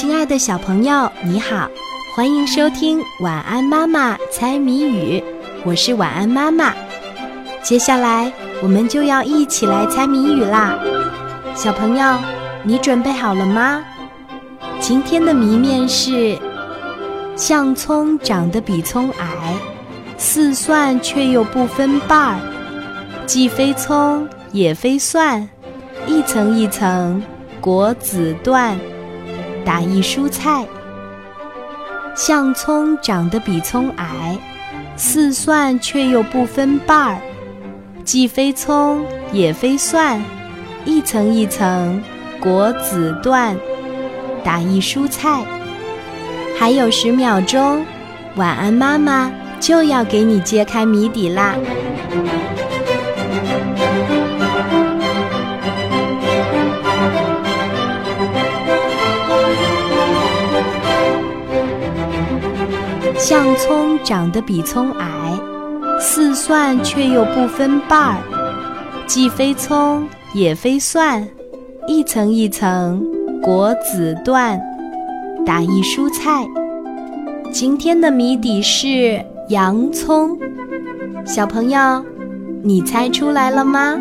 亲爱的小朋友，你好，欢迎收听《晚安妈妈猜谜语》，我是晚安妈妈。接下来我们就要一起来猜谜语啦，小朋友，你准备好了吗？今天的谜面是：像葱长得比葱矮，似蒜却又不分瓣儿，既非葱也非蒜，一层一层果子断。打一蔬菜，像葱长得比葱矮，似蒜却又不分瓣儿，既非葱也非蒜，一层一层果子断。打一蔬菜，还有十秒钟，晚安妈妈就要给你揭开谜底啦。像葱长得比葱矮，似蒜却又不分瓣儿，既非葱也非蒜，一层一层果子断。打一蔬菜，今天的谜底是洋葱。小朋友，你猜出来了吗？